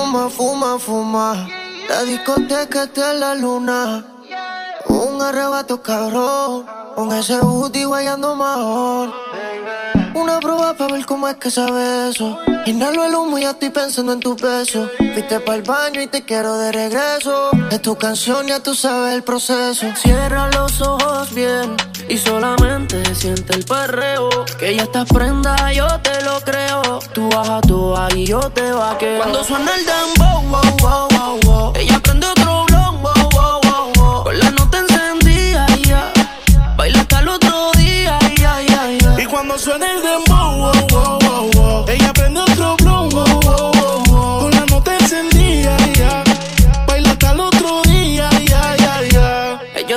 Fuma, fuma, fuma. La discoteca está en la luna. Un arrebato cabrón. Con ese booty guayando mejor. Una prueba para ver cómo es que sabe eso. Inhalo el humo y ya estoy pensando en tu peso. Fuiste para el baño y te quiero de regreso. Es tu canción, ya tú sabes el proceso. Cierra los ojos bien y solamente siente el perreo. Que ya estás prenda, yo te lo creo. Tú bajas tú y yo te vaqueo. Cuando suena el dembow, wow, wow, wow, wow.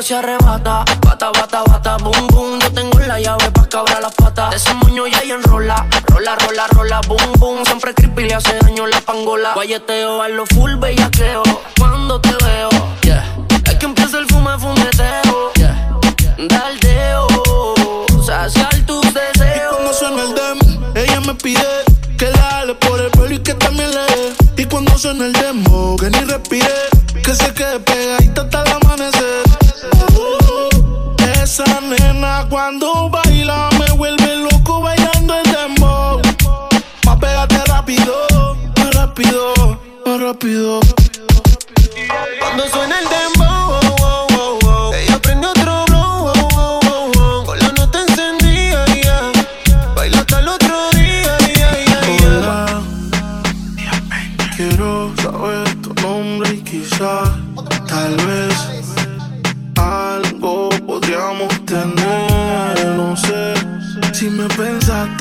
Se arrebata, bata, bata, bata, boom, boom. Yo tengo la llave pa' cabrar las patas. De ese moño ya ella enrola, rola, rola, rola, boom, boom. Siempre creepy le hace daño la pangola. Guayeteo a lo full bellaqueo. Cuando te veo, yeah. Es que empieza el fume, fumeteo, yeah. Daldeo, saciar tus Y deseos. cuando suena el demo, ella me pide que la jale por el pelo y que también le dé. Y cuando suena el demo, que ni respire, que se quede pegadita hasta el amanecer. Esa nena cuando baila me vuelve loco bailando el demo. Más pégate rápido, más rápido, más rápido. Cuando suena el dembow,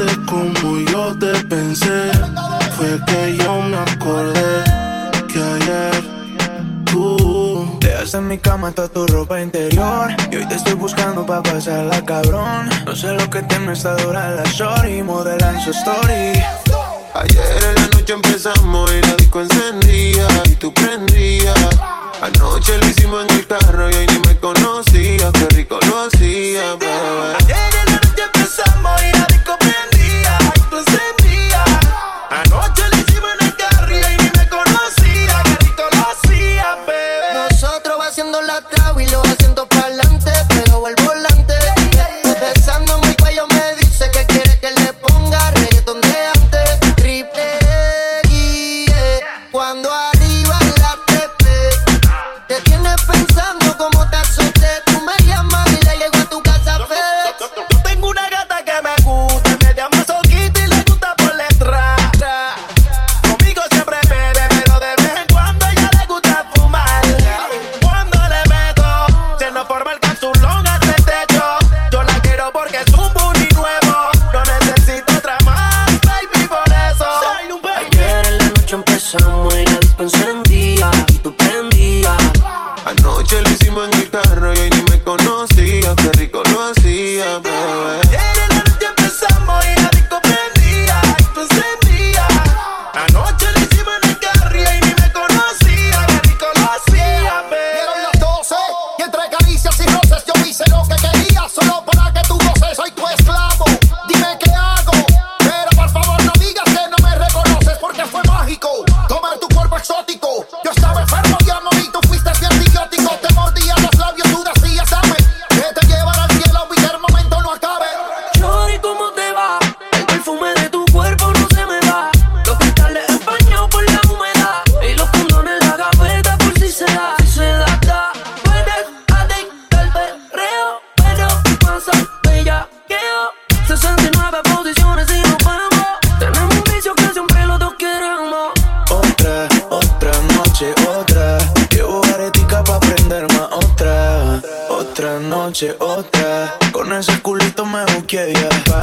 pensaste como yo te pensé. Fue que yo me acordé que ayer tú Dejaste en mi cama toda tu ropa interior Y hoy te estoy buscando pa' pasarla cabrón No sé lo que tiene esta dura la shorty Modelan su story Ayer en la noche empezamos y la disco encendía y tú prendías. Anoche lo hicimos en el carro y hoy ni me conocía. Qué rico lo hacía, bebé.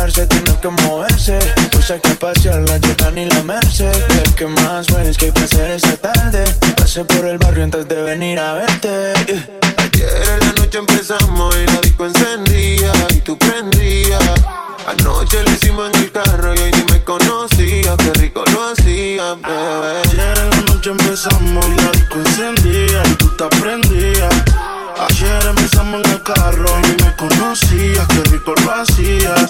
Parce tiene que moverse hay que pasear la Jordan y la Merced ¿Qué- ¿Qué más ves que hay que hacer esta tarde? Pasé por el barrio antes de venir a verte. Ayer en la noche empezamos y la disco encendía y tú prendías. Anoche lo hicimos en el carro y hoy ni me conocía. Qué rico lo hacía, bebé. Ayer en la noche empezamos y la disco encendía y tú te prendías. Ayer empezamos en el carro y me conocías, qué rico lo hacías.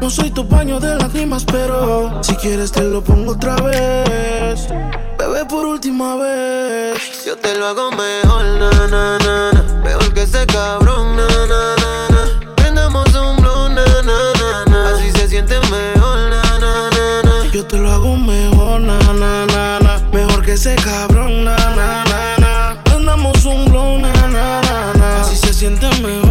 No soy tu paño de lágrimas, pero si quieres te lo pongo otra vez. Bebé, por última vez. Yo te lo hago mejor, na, na, na, na. Mejor que ese cabrón, na, na, na, na. Prendamos un blow, na, na, na, na. Así se siente mejor, na, na, na, na. Yo te lo hago mejor, na, na, na, na. Mejor que ese cabrón, na, na, na, na. Prendamos un blow, na, na, na, na. Así se siente mejor,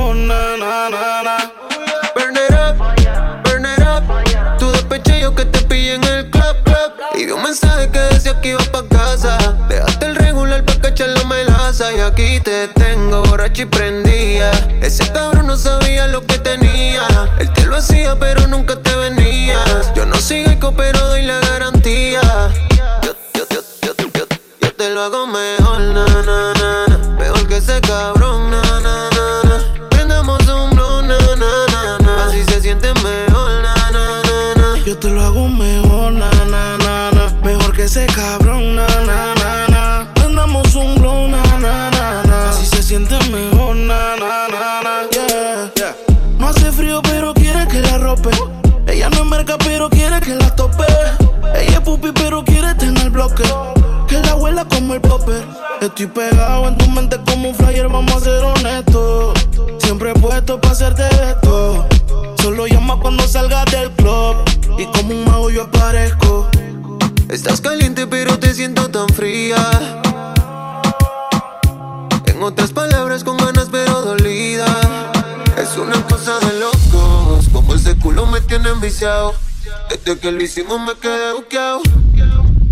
que iba pa' casa. Dejaste el regular pa' cachar la melaza. Y aquí te tengo borracho y prendía. Ese cabrón no sabía lo que tenía. Él te lo hacía, pero nunca te venías. Yo no sigo pero doy la garantía. Yo, yo, yo, yo, yo, yo te lo hago mejor, Estoy pegado en tu mente como un flyer, vamos a ser honestos. Siempre puesto para hacerte esto. Solo llama cuando salgas del club. Y como un mago yo aparezco. Estás caliente pero te siento tan fría. En otras palabras, con ganas pero dolida. Es una cosa de locos, como ese culo me tiene enviciado. Desde que lo hicimos me quedé buqueado.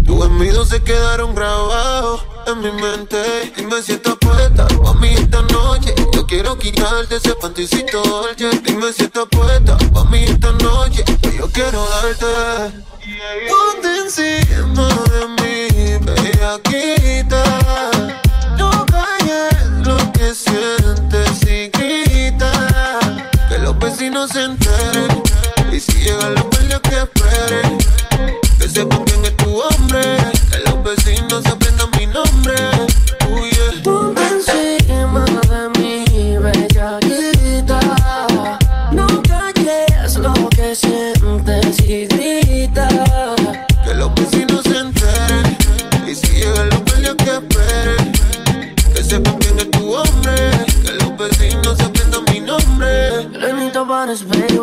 Tus gemidos se quedaron grabados en mi mente. Dime si estás puesta pa' mí esta noche. Yo quiero quitarte ese panticito dolce. Dime si estás puesta pa' mí esta noche. Que yo quiero darte. Ponte encima de mí, bellaquita. No calles lo que sientes y grita. Que los vecinos se enteren. Y si llegan los guardias que esperen. Que sepan quién es tu hombre. Que los vecinos aprendan mi nombre. Uh, yeah. Ponte encima de mí, bellaquita. No calles lo que sientes y grita. Que los vecinos se enteren. Y si llegan los guardias que esperen. Que sepan quién es tu hombre. Que los vecinos aprendan mi nombre. Lenito pares, baby.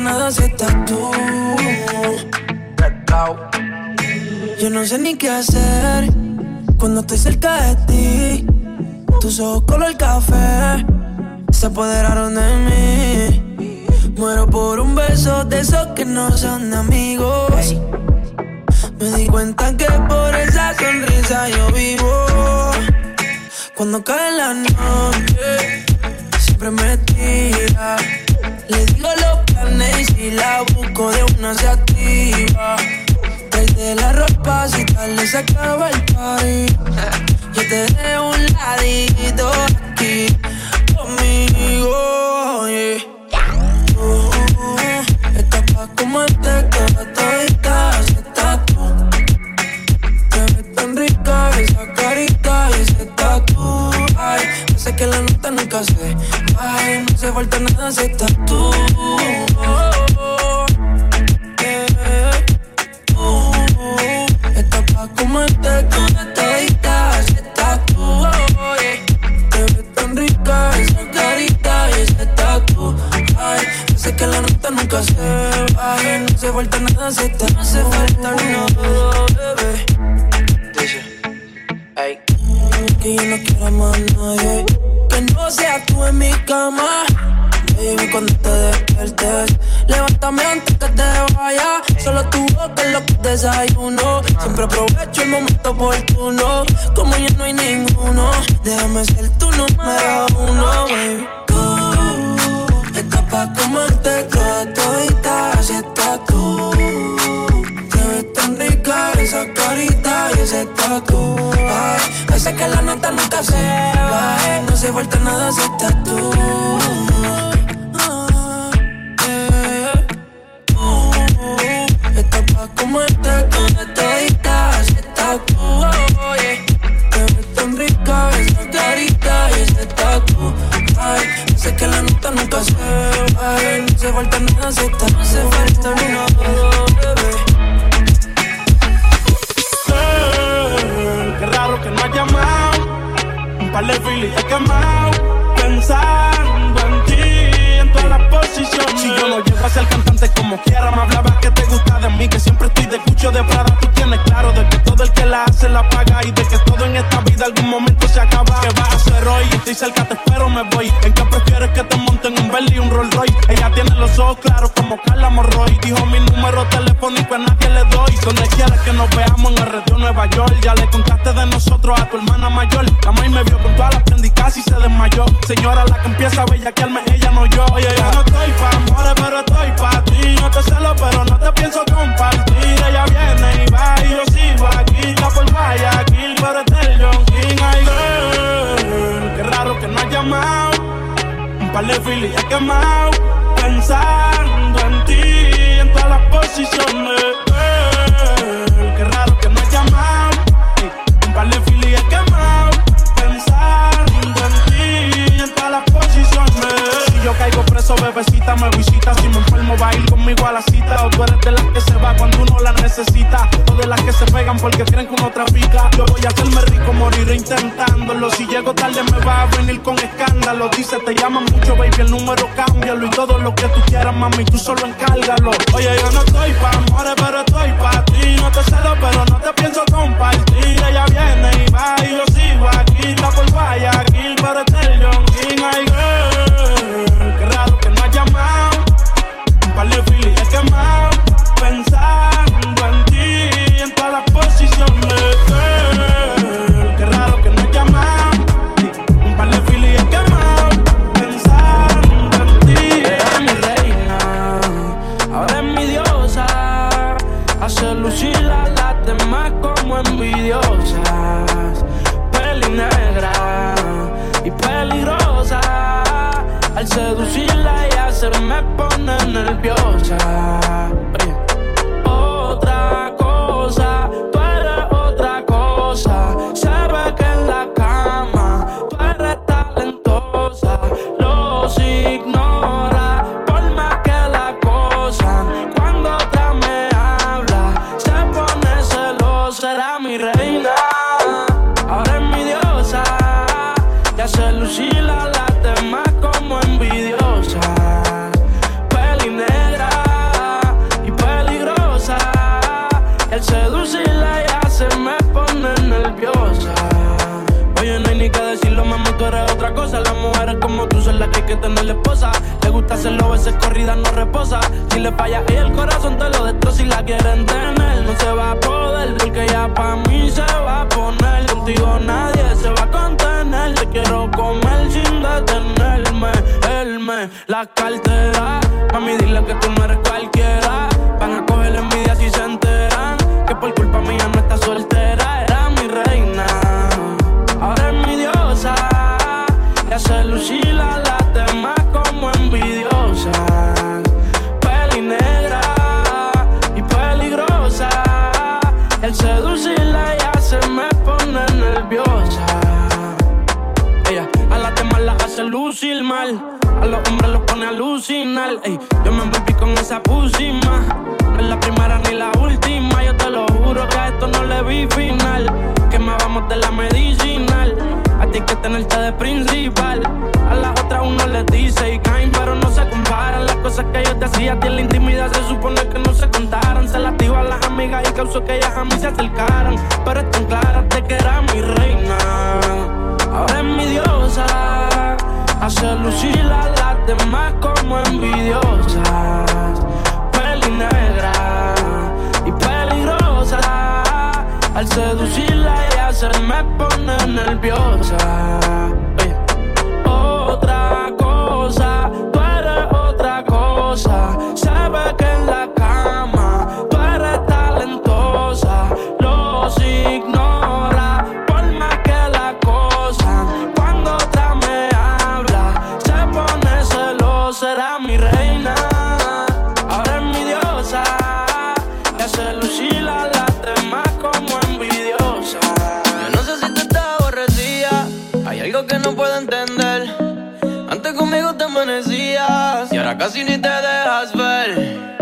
Nada si estás tú. Yo no sé ni qué hacer cuando estoy cerca de ti. Tus ojos color café se apoderaron de mí. Muero por un beso de esos que no son amigos. Me di cuenta que por esa sonrisa yo vivo. Cuando cae la noche, siempre me tira. La busco de una se activa. Trae la ropa si tal se acaba el party. Yo te dejo un ladito aquí conmigo. Yeah. Uh, estás pa' este que todita ese tatu. Te ves tan rica esa carita y ese tatu. Ay, sé que la nota nunca se Ay, no se falta nada si estás Ya le contaste de nosotros a tu hermana mayor. La maíz me vio con todas las prendicas y se desmayó. Señora, la que empieza a bellaquearme, ella no yo. Oye, no estoy pa' amores, tú eres de las que se va cuando uno la necesita. O de las que se pegan porque creen que uno trafica. Yo voy a hacerme rico, moriré intentándolo. Si llego tarde, me va a venir con escándalo. Dice, te llaman mucho, baby, el número cámbialo. Y todo lo que tú quieras, mami, tú solo encárgalo. Oye, yo no estoy pa' amores, pero estoy pa' ti. No te cedo, pero no te pienso compartir. Ella viene y va y yo sigo aquí. Está por Guayaquil, pero este es el John King. Ay, girl, qué raro que no has llamado. Un par de veces corrida no reposa. Si le falla y el corazón te lo destroza y la quieren tener. No se va a poder porque ya pa' mí se va a poner. Contigo nadie se va a contener. Te quiero comer sin detenerme. Él me la cartera. Mami, dile que tú no eres cualquiera. Van a coger envidia si se enteran. Que por culpa mía no está soltera. Era mi reina. Ahora es mi diosa. Ya se lucila la Seducirla ya se me pone nerviosa. Ella a las demás la hace lucir mal. A los hombres los pone a alucinar. Ey, yo me envolví con esa pusima. No es la primera ni la última. Yo te lo juro que a esto no le vi final. Quemábamos de la medicinal etiqueta en el de principal. A las otras uno les dice y caen, pero no se comparan. Las cosas que yo te hacía a ti en la intimidad se supone que no se contaran. Se las dio a las amigas y causó que ellas a mí se acercaran. Pero es tan clara de que era mi reina. Ahora es mi diosa. Hace lucir a las demás como envidiosas. Peli negra y peligrosa. Al seducirla hacer me pone nerviosa. Otra cosa, tú eres otra cosa. Sabe que en la cama tú eres talentosa. Los ignora, por más que la cosa. Cuando otra me habla, se pone celosa, será mi rey. Casi ni te dejas ver.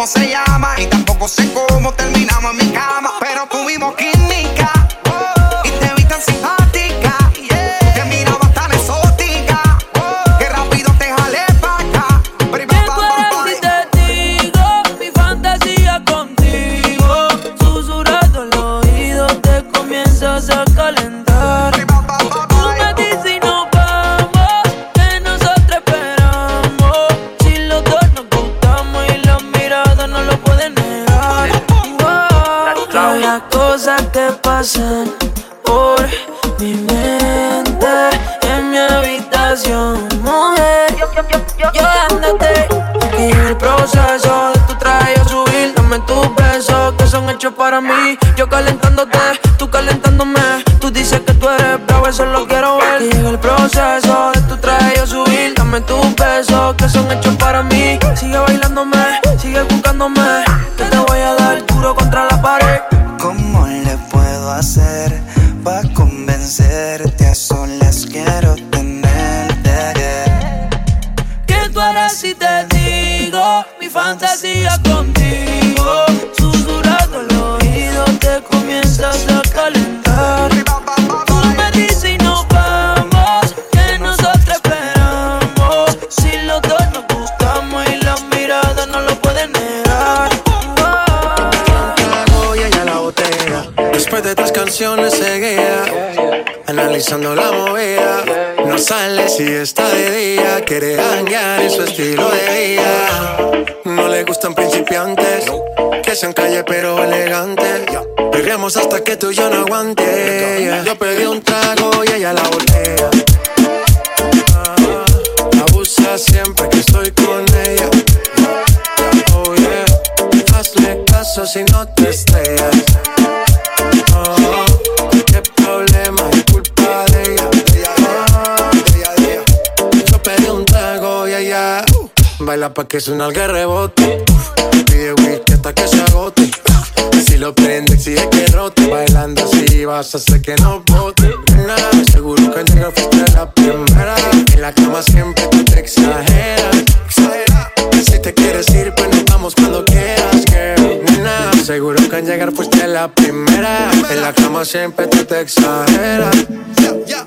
cómo se llama y tampoco sé cómo te estilo de vida. No le gustan principiantes, que sean calle pero elegantes. Perreamos hasta que tú y yo no aguante. Yo pedí un trago y ella la botella. Ah, Abusa siempre que estoy con ella. Oh yeah, hazle caso si no baila pa' que suena el rebote. Pide whisky hasta que se agote. Si lo prende, exige que rote. Bailando así vas a hacer que no bote. Nada, seguro que al llegar fuiste la primera. En la cama siempre tú te exageras. Si te quieres ir, pues nos vamos cuando quieras, girl. Nena, seguro que al llegar fuiste la primera. En la cama siempre tú te exageras. Yo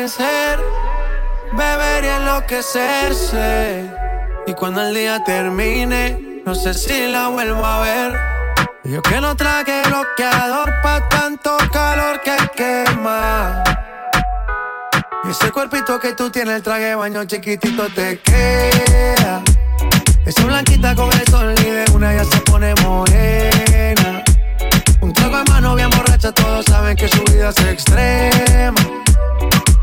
Amanecer, beber y enloquecerse. Y cuando el día termine, no sé si la vuelvo a ver. Yo que no traje bloqueador pa' tanto calor que quema. Ese cuerpito que tú tienes, el traje baño chiquitito te queda. Esa blanquita con el sol y de una ya se pone morena. Un trago en mano bien borracha, todos saben que su vida es extrema.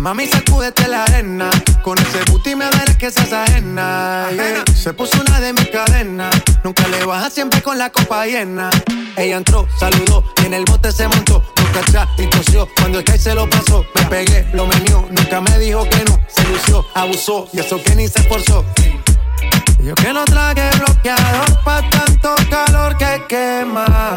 Mami, sacúdete la arena. Con ese booty me verás que se ajena. Se puso una de mis cadenas. Nunca le baja siempre con la copa llena. Ella entró, saludó y en el bote se montó. Nunca atrás y tosió. Cuando el que se lo pasó, me pegué, lo menió. Nunca me dijo que no. Se lució, abusó y eso que ni se esforzó. Yo que no traje bloqueador pa' tanto calor que quema.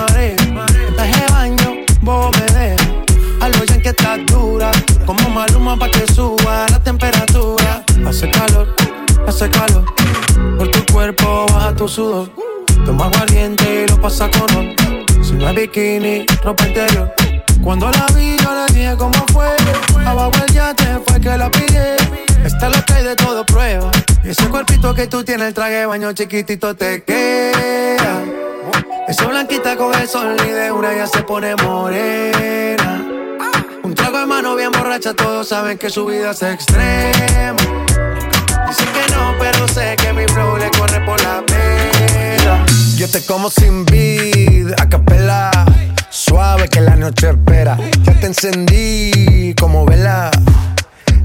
Como maluma pa' que suba la temperatura. Hace calor, hace calor. Por tu cuerpo baja tu sudor. Toma valiente y lo pasa con. Si no es bikini, ropa interior. Cuando la vi, yo le dije cómo fue. Abajo el yate fue que la pillé. Esta es la que de todo prueba. Y ese cuerpito que tú tienes, el traje baño chiquitito te queda. Esa blanquita con el sol y de una ya se pone morena. Trago de mano bien borracha, todos saben que su vida es extrema. Dicen que no, pero sé que mi flow le corre por la pena. Yo te como sin vid, a capela. Suave que la noche espera. Ya te encendí como vela.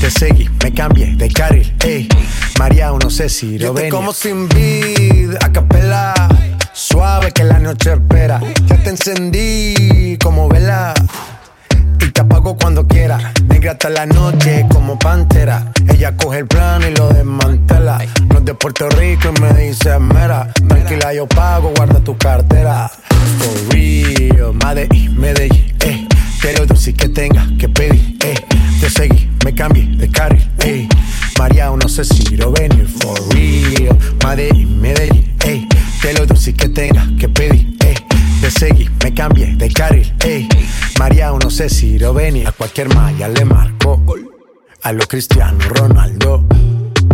Te seguí, me cambié de carril, eh. María, no sé si lo ven. como sin vid, a capela. Suave que la noche espera. Ya te encendí como vela y te apago cuando quiera. Negra hasta la noche como pantera. Ella coge el plano y lo desmantela. No es de Puerto Rico y me dice mera. Tranquila, yo pago, guarda tu cartera. For real, Medellín, Medellín, eh. Lo dulce que tenga que pedir, eh. Te seguí, me cambié de carril, eh. María, no sé si lo venir, for real. Medellín, Medellín, eh. Que lo dulce que tenga que pedir, eh. Te seguí, me cambié de carril, ey. María, no sé si lo venía. A cualquier malla le marco. A lo Cristiano Ronaldo.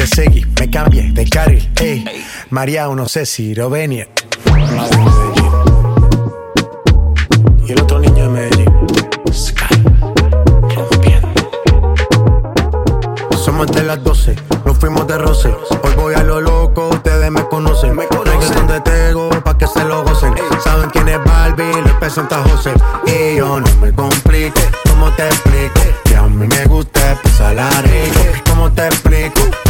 Te seguí, me cambié de carril, eh. María, no sé si lo venir. Y el otro niño de Medellín, Sky, rompiendo. Somos de las 12, nos fuimos de roce. Hoy voy a lo loco, ustedes me conocen. Me conocen de Tego, pa' que se lo gocen. Saben quién es Barbie, les presenta José. Y yo no me complique, ¿cómo te explico? Que a mí me gusta pasarla rico. ¿Cómo te explico?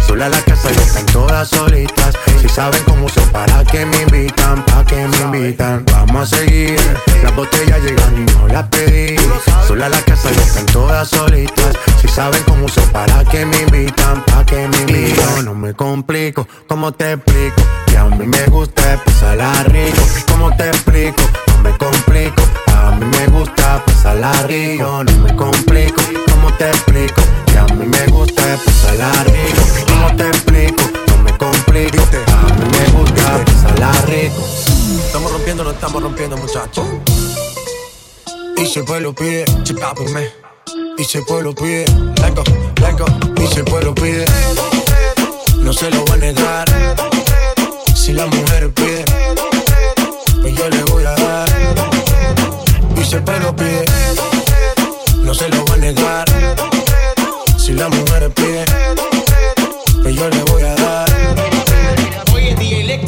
Sola la casa y están todas solitas. Si saben cómo son, para que me invitan, para que me invitan. Vamos a seguir. Las botellas llegan y no las pedí. Sola la casa y están todas solitas. Si saben cómo son, para que me invitan, para que me invitan. No me complico, ¿cómo te explico? Que a mí me gusta pasarla rico. ¿Cómo te explico? No me complico. A mí me gusta pasarla rico. No me complico. ¿Cómo te explico? Que a mí me gusta pasarla rico. ¿Cómo te explico? No me complico. A mí me gusta pasarla rico. Estamos rompiendo, no estamos rompiendo, muchachos. Y si el pueblo pide, chipápame. Y si el pueblo pide, lengo, lengo. Y si el pueblo pide, no se lo va a negar. Si la mujer pide, pues yo le voy siempre lo pide. No se lo voy a negar. Si las mujeres piden, pues yo le voy a dar.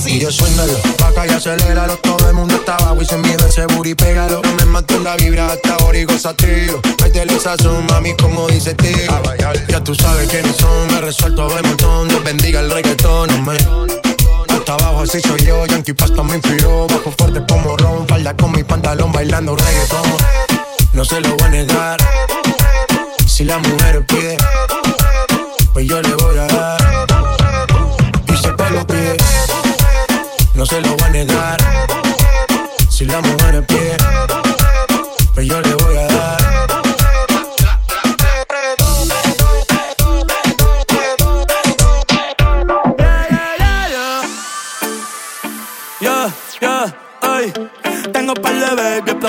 Y yo suéndalo, acá y aceléralo Todo el mundo está abajo y se mide el seguro y pégalo No me mato la vibra hasta ahora y goza tiro Métele sazón, mami, como dice tío Ya tú sabes quiénes son, me resuelto a ver montón Dios bendiga el reggaetón, hombre Abajo, así soy yo. Yankee Pasta me inspiró. Bajo fuerte como ron. Falda con mi pantalón bailando reggaetón. No se lo voy a negar. Si la mujer pide, pues yo le voy a dar. Y se lo pide. No se lo voy a negar. Si la mujer pide, pues yo le voy a dar.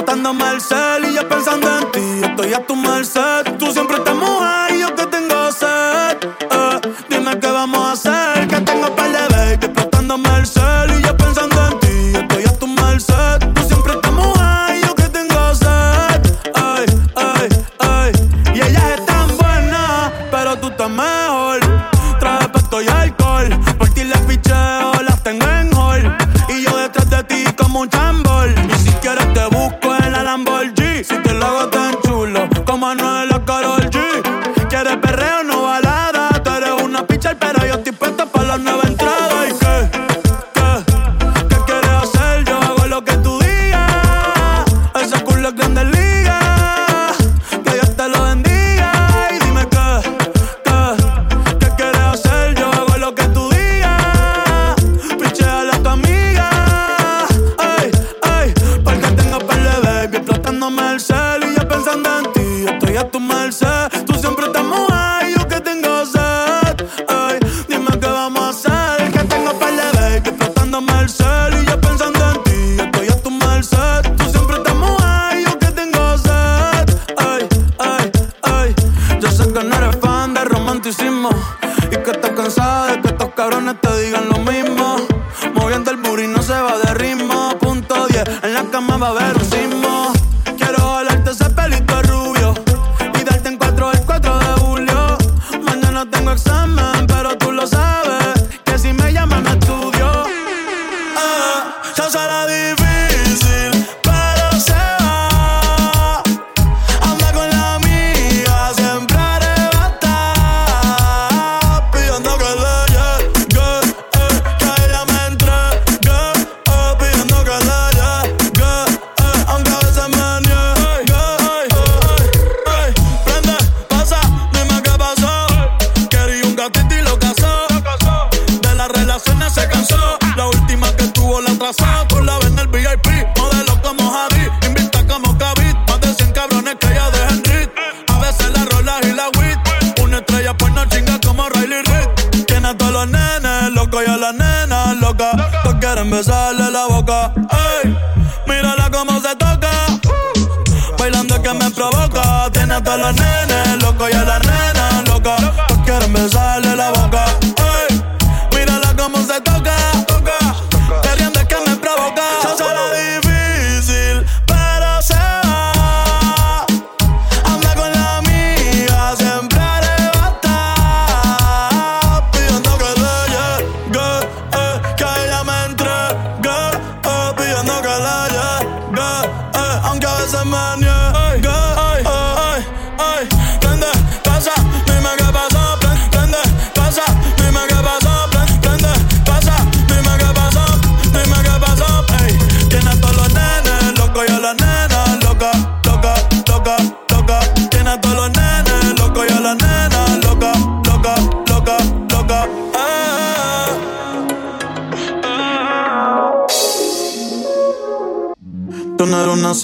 matando Marcel y yo pensando en ti. Estoy a tu merced, tú siempre estás mojado.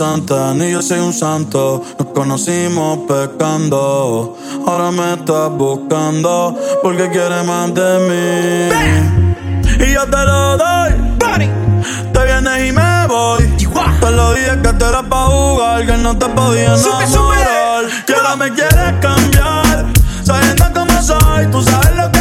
santa, ni yo soy un santo. Nos conocimos pecando. Ahora me estás buscando porque quieres más de mí. ¡Bam! Y yo te lo doy. Bunny. Te vienes y me voy. Chihuahua. Te lo dije que te era pa' jugar, que no te podía enamorar. Sube, sube. Que ahora me quieres cambiar. Sabiendo cómo soy, tú sabes lo que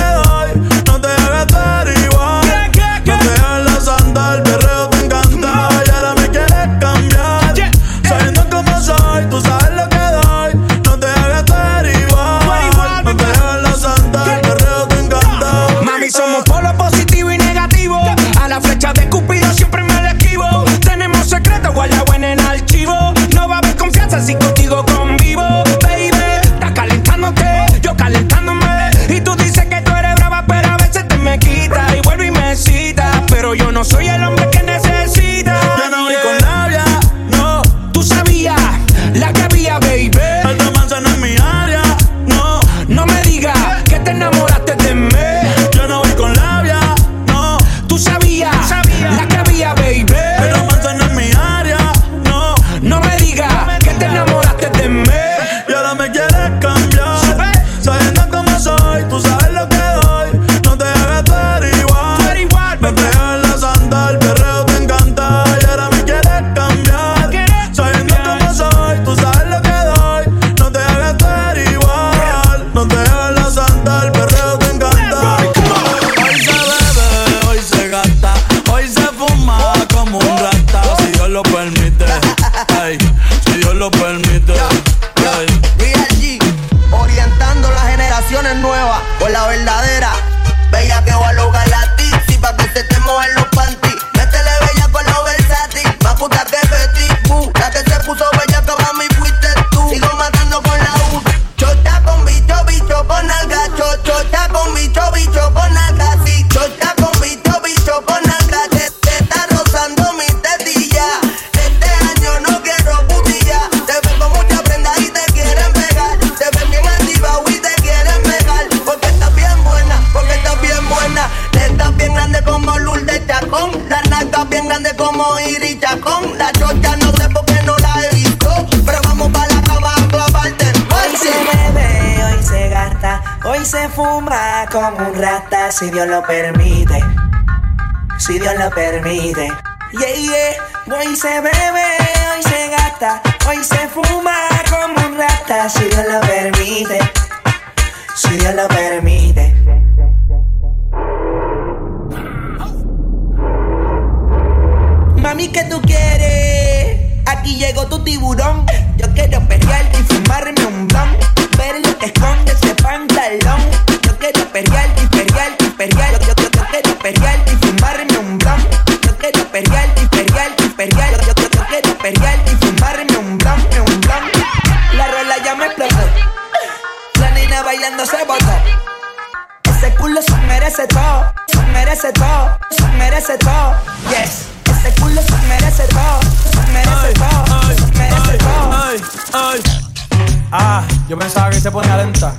yo pensaba que se ponía lenta.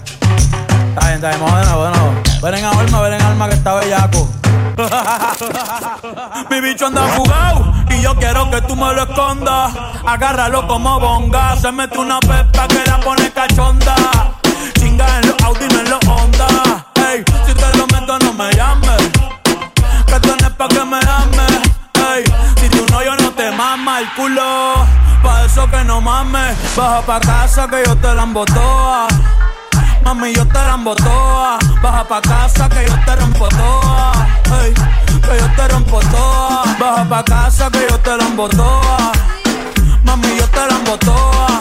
Está bien, está bien, vamos de nuevo, de. Ven en alma, ven en alma que está bellaco. Mi bicho anda fugado y yo quiero que tú me lo escondas. Agárralo como bonga. Se mete una pepa que la pone cachonda. Chinga en los Audi, no en los Honda. Ey, si te lo meto, no me llames. Que tú pa' que me ames. Ey, si tú no, yo no te mama el culo. Eso que no mames. Baja pa' casa que yo te la embotoa. Mami, yo te la embotoa. Baja pa' casa que yo te rompo toa. Que yo te rompo toa. Baja pa' casa que yo te la embotoa. Mami, yo te la embotoa.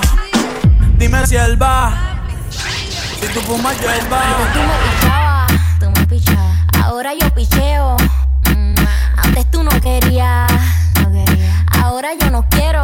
Dime si él va. Si tú fumas, yo él va. Tú me pichabas, tú me pichabas. Ahora yo picheo. Mm, Antes tú no querías. Ahora yo no quiero.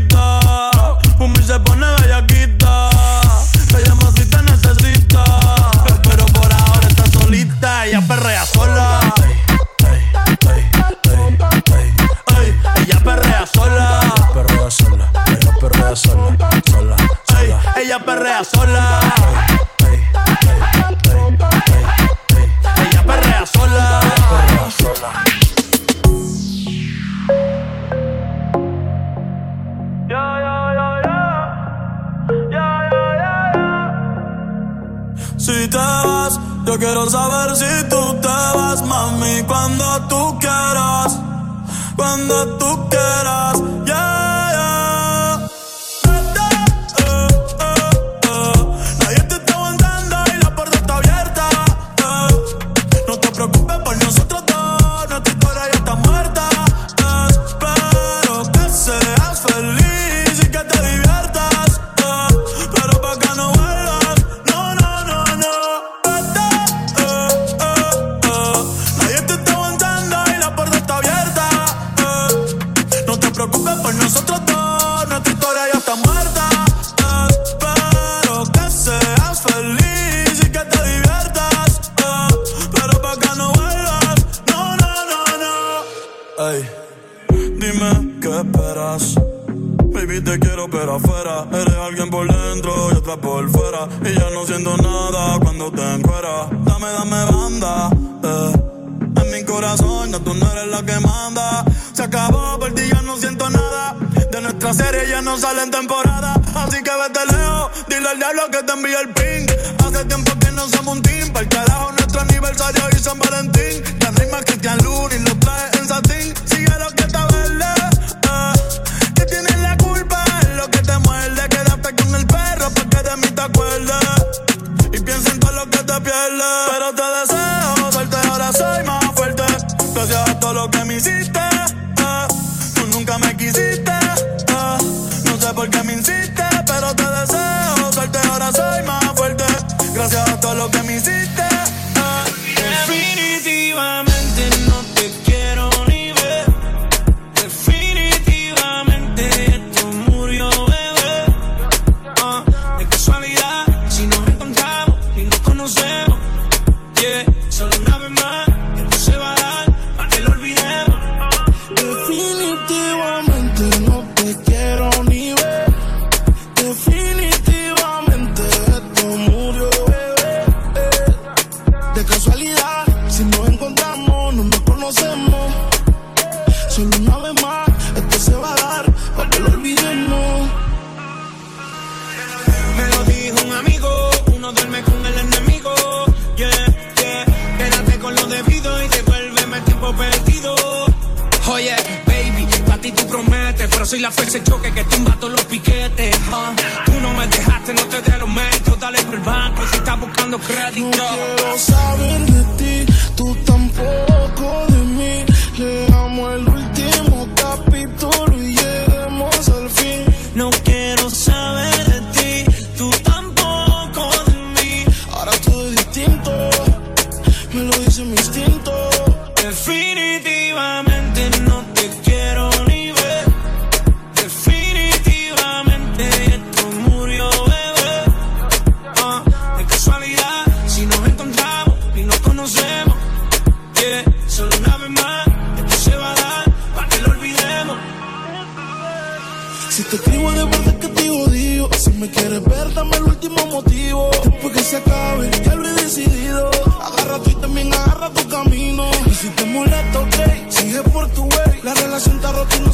hiciste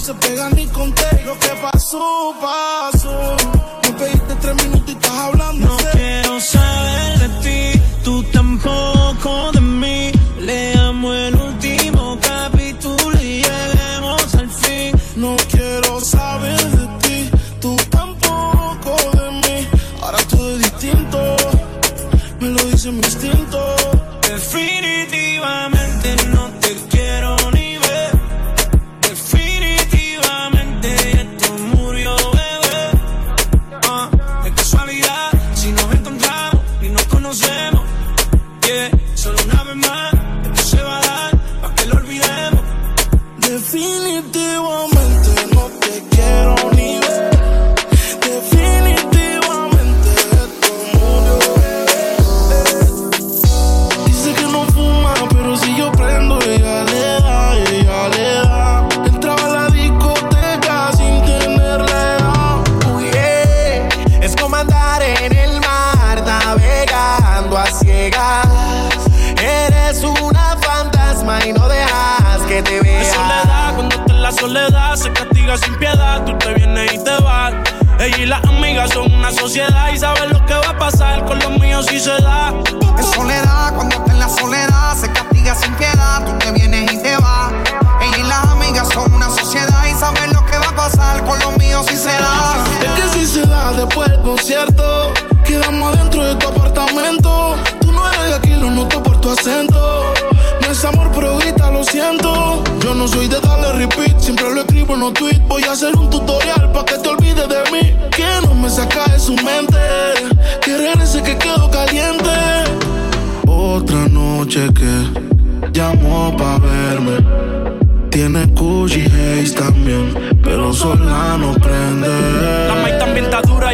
se pega a mí con pa' verme. Tiene Gucci Haze también, pero sola no prende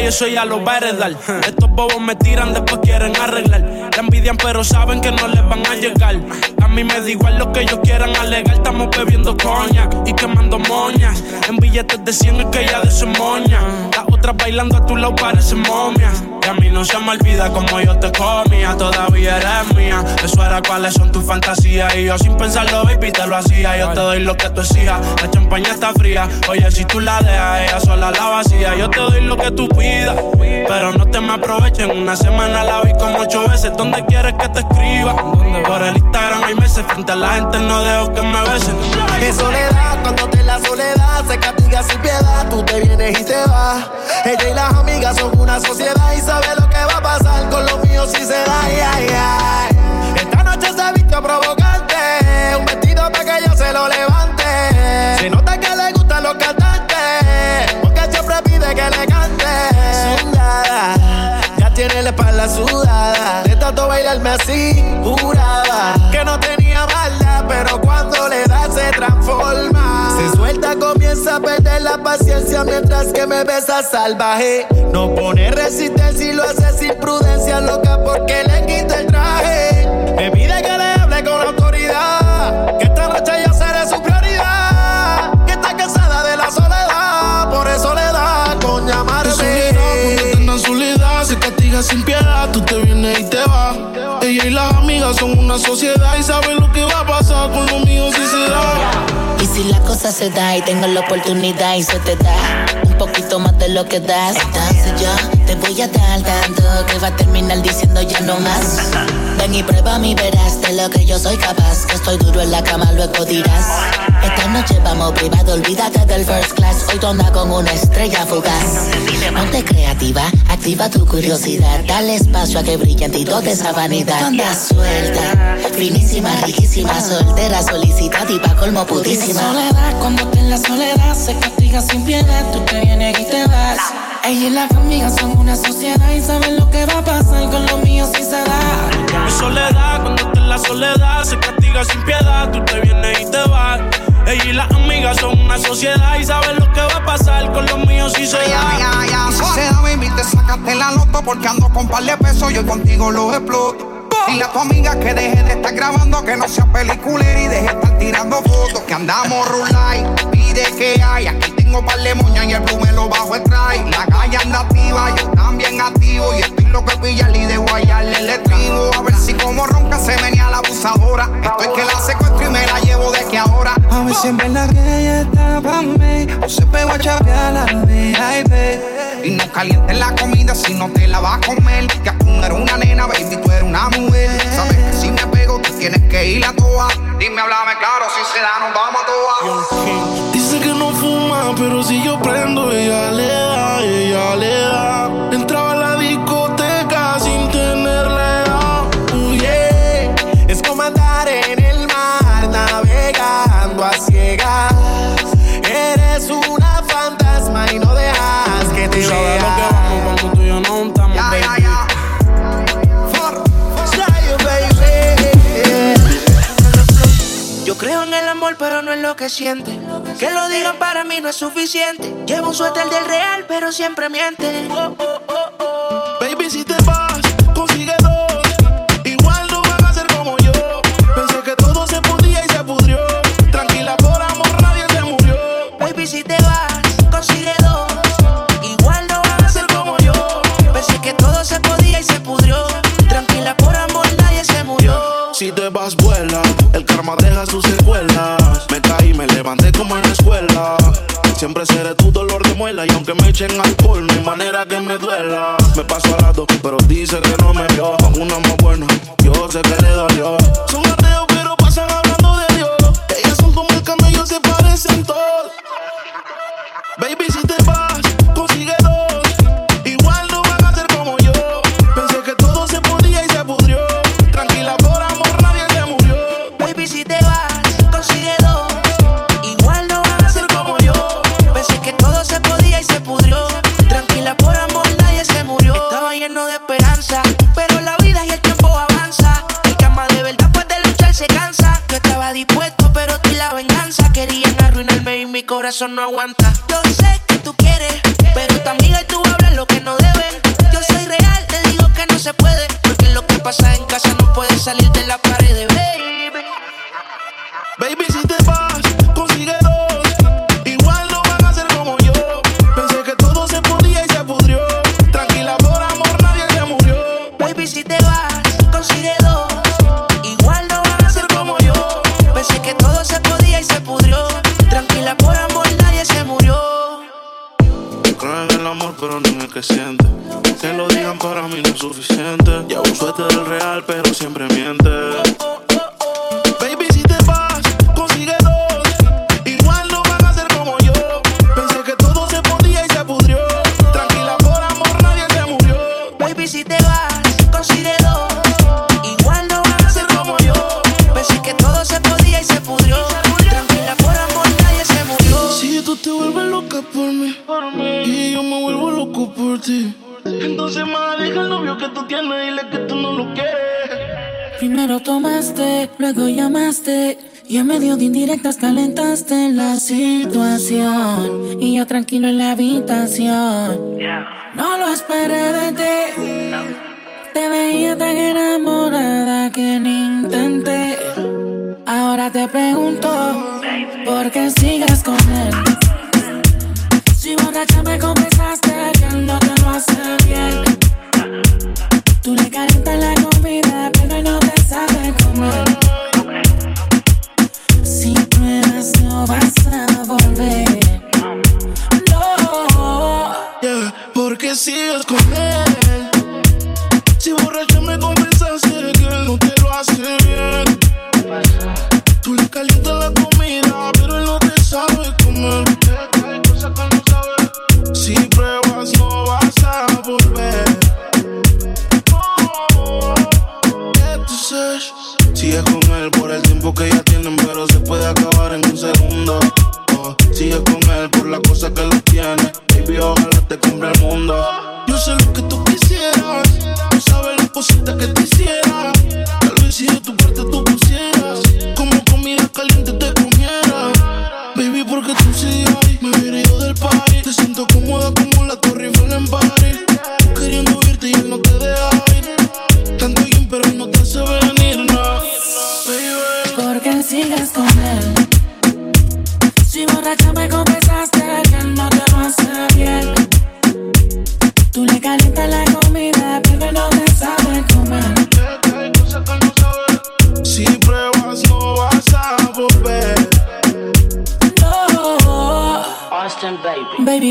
y eso ya lo va a heredar. Estos bobos me tiran, después quieren arreglar. La envidian, pero saben que no les van a llegar. A mí me da igual lo que ellos quieran alegar. Estamos bebiendo coña y quemando moñas. En billetes de 100 es que ya de su moña. Las otras bailando a tu lado parecen momias. Y a mí no se me olvida como yo te comía. Todavía eres mía. Eso era cuáles son tus fantasías. Y yo sin pensarlo, baby, te lo hacía. Yo te doy lo que tú exijas. La champaña está fría. Oye, si tú la dejas, ella sola la vacía. Yo te doy lo que tú pidas. Pero no te me aprovechen. Una semana la vi como ocho veces. ¿Dónde quieres que te escriba? Por el Instagram hay meses. Frente a la gente no dejo que me besen. Qué soledad, cuando te la soledad se castiga sin piedad. Tú te vienes y te vas. Ella y las amigas son una sociedad y sabe lo que va a pasar con los míos si se da. Ay, ay, Esta noche se vistió provocante. Un vestido para que ella se lo levante. Se nota que Ya tiene la espalda sudada. De tanto bailarme así, juraba que no tenía maldad. Pero cuando le da se transforma. Se suelta, comienza a perder la paciencia mientras que me besa salvaje. No pone resistencia y lo hace sin prudencia, loca, porque le quita el traje. Me pide que le hable con autoridad. Que esta noche yo sin piedad. Tú te vienes y te vas. Ella y las amigas son una sociedad y saben lo que va a pasar con los míos si se da. Y si la cosa se da y tengo la oportunidad y se te da un poquito más de lo que das, entonces yo te voy a dar tanto que va a terminar diciendo ya no más. Ven y prueba mi verás de lo que yo soy capaz. Que estoy duro en la cama, luego dirás. Esta noche vamos privado, olvídate del first class. Hoy tú andas con una estrella fugaz. Ponte creativa, activa tu curiosidad. Dale espacio a que brille en ti toda esa vanidad. Tú andas suelta, finísima, riquísima, soltera, solicitada y pa' colmo putísima. Soledad, cuando te en la soledad se castiga sin piedad. Tú te vienes y te vas. Ella y las amigas son una sociedad y saben lo que va a pasar con los míos si se da. Mi soledad, cuando está en la soledad, se castiga sin piedad. Tú te vienes y te vas. Ella y las amigas son una sociedad y saben lo que va a pasar con los míos si se da. Y si se da, baby, te sacaste la loto porque ando con par de pesos y hoy contigo los exploto. Dile a tu amiga que deje de estar grabando, que no sea peliculera y deje de estar tirando fotos. Que andamos rulay, pide que hay. Aquí tengo par de moñas y el blue me lo bajo el try. La calle anda activa, yo también activo. Y estoy loco de pillarle y de guayarle el estribo. A ver si como ronca se venía la abusadora. Estoy que la secuestro y me la llevo de que ahora. A ver si en verdad que ella está pa' mí O se pegó a chapear la VIP Y no calientes la comida si no te la vas a comer. Que tú no eres una nena, baby, tú eres una mujer. Sabes que si me pego, tú tienes que ir a toa. Dime, háblame claro, si se da, nos vamos a toa. Pero si yo prendo, ella le da, ella le da. El amor, pero no en lo que siente. Que lo digan para mí no es suficiente. Llevo un suéter del real, pero siempre miente. Oh, oh, oh, oh. Baby, si te vas, consigue dos. Igual no van a ser como yo. Pensé que todo se podía y se pudrió. Tranquila, por amor, nadie se murió. Baby, si te vas, consigue dos. Siempre seré tu dolor de muela. Y aunque me echen alcohol, no hay manera que me duela. Me paso al lado, pero dice que no me vio. Con una más buena, yo sé que le dolió. eso no aguanta. que tú tienes, dile que tú no lo quieres. Primero tomaste, luego llamaste. Y en medio de indirectas calentaste la situación. Y yo tranquilo en la habitación. No lo esperé de ti. Te veía tan enamorada que ni intenté. Ahora te pregunto, ¿por qué sigues con él? Si borracha me confesaste que no te lo hace bien. Tú le calentas la comida, pero no te sabe comer. Si pruebas, no vas a volver. No, yeah, porque sigues con él. Si borracho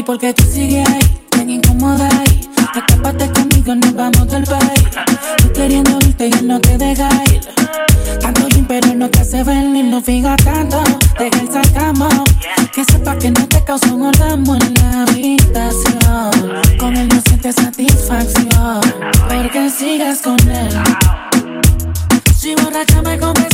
porque tú sigues ahí, tan incómoda ahí. Escápate conmigo, nos vamos del país. Tú queriendo irte y no te deja ir. Tanto gym, pero no te hace ver ni no fija tanto. Deja el sacamos. Que sepa que no te causó un orgasmo en la habitación. Con él no sientes satisfacción. Porque sigas con él. Si borracha me convence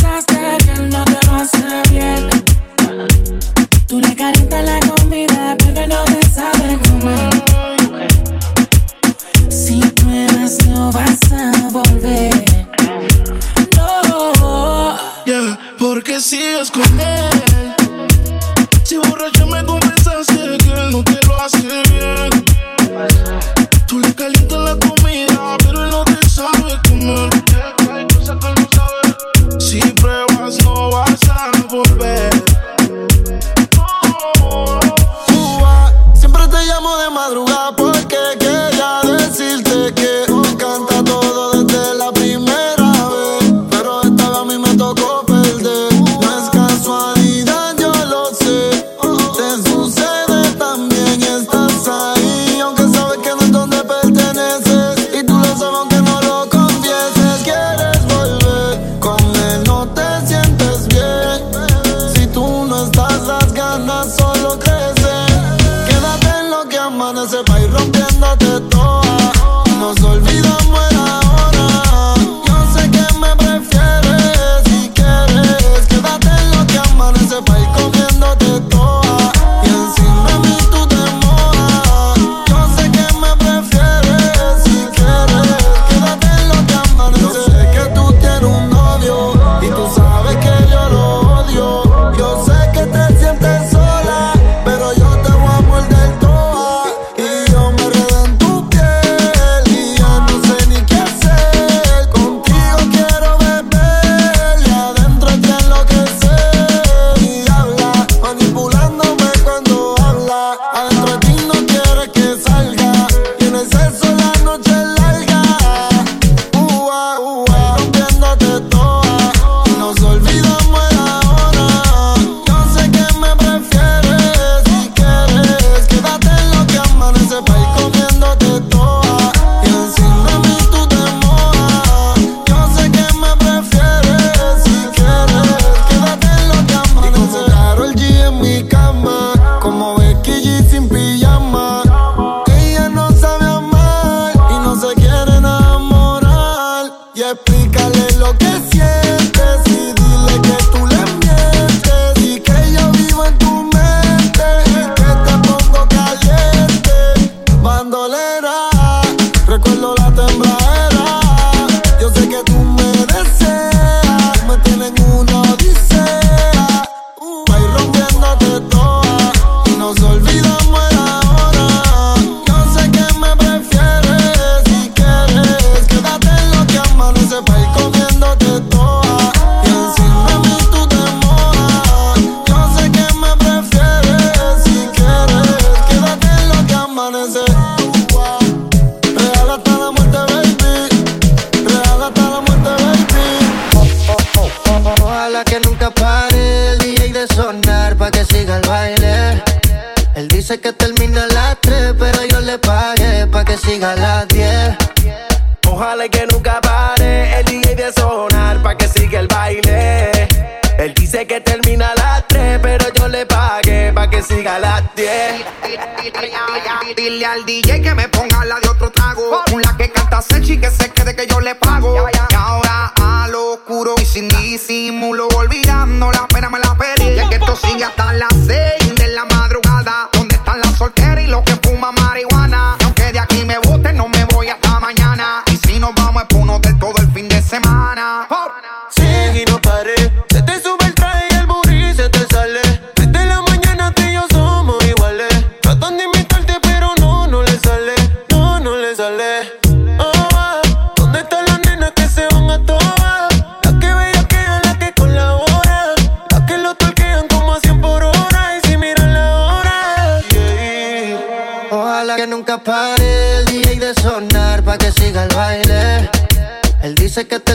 sé que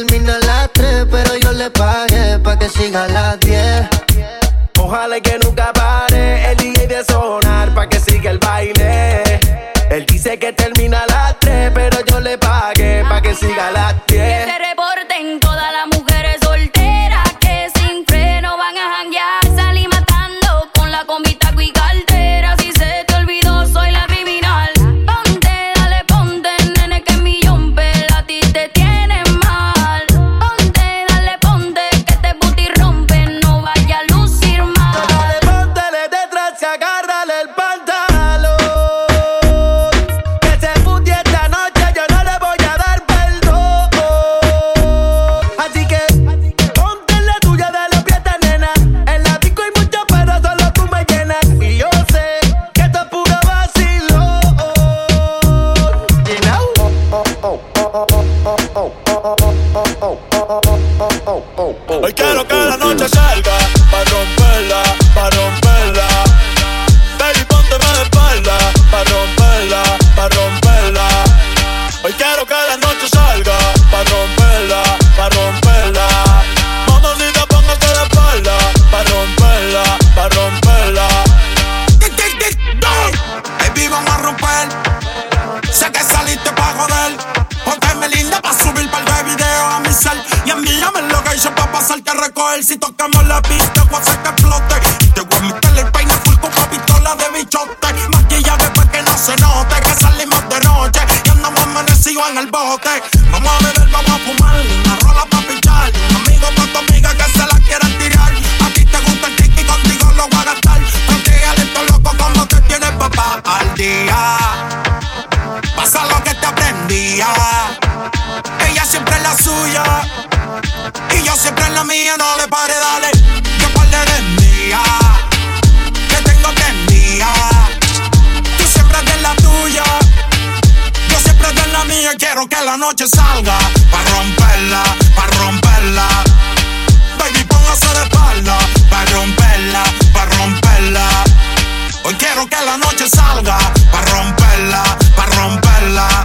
coger si tocamos la pista, voy a que explote. Te voy a meter el peine full con una pistola de bichote. Maquilla después que no se note, que salimos de noche. Y andamos amanecidos en el bote. Vamos a beber, vamos a Siempre en la mía, no le pare, dale. Que parte de mía, que tengo que mía. Tú siempre eres la tuya, yo siempre eres la mía. Y quiero que la noche salga, para romperla, para romperla. Baby, póngase de espalda, para romperla, para romperla. Hoy quiero que la noche salga, para romperla, para romperla.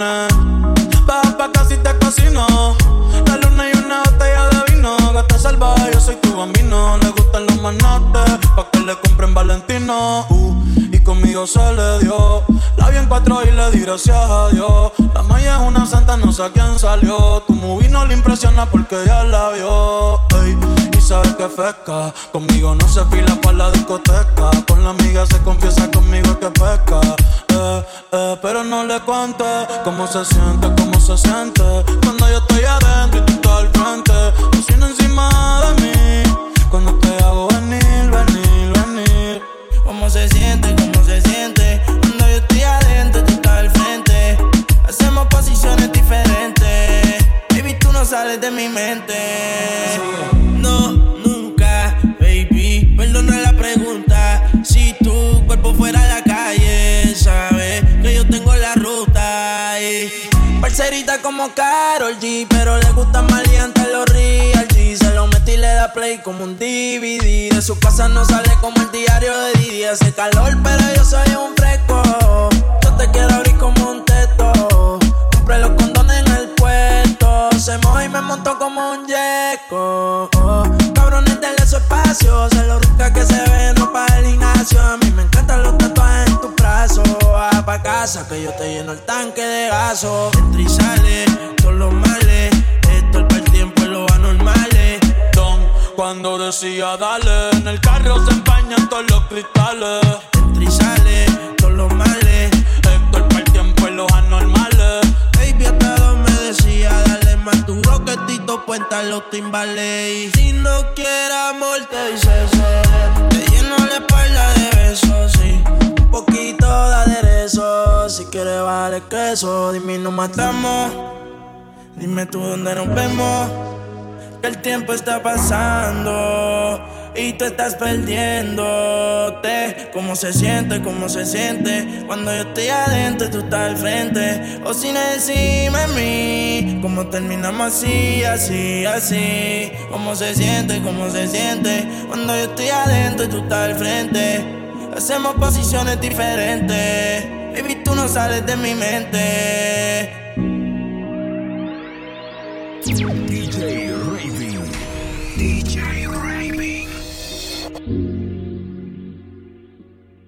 lunes. Baja pa' casita casino. La luna y una botella de vino. Gata salvaje, yo soy tu bambino. Le gustan los manates, pa' que le compren Valentino. Uh, y conmigo se le dio. La vi en cuatro y le di gracias a Dios. La maya es una santa, no sé a quién salió. Tu movie no le impresiona porque ya la vio. Ey sabes que pesca. Conmigo no se fila para la discoteca. Con la amiga se confiesa conmigo que pesca. Eh, eh, pero no le cuente cómo se siente, cómo se siente. Cuando yo estoy adentro y tú estás al frente. Tú encima de mí. Cuando te hago pasó. tú donde nos vemos. Que el tiempo está pasando y tú estás perdiéndote. ¿Cómo se siente? ¿Cómo se siente? Cuando yo estoy adentro, y tú estás al frente. O si no decime a mí, ¿cómo terminamos así, así, así? ¿Cómo se siente? ¿Cómo se siente? Cuando yo estoy adentro, y tú estás al frente. Hacemos posiciones diferentes. Baby, tú no sales de mi mente DJs.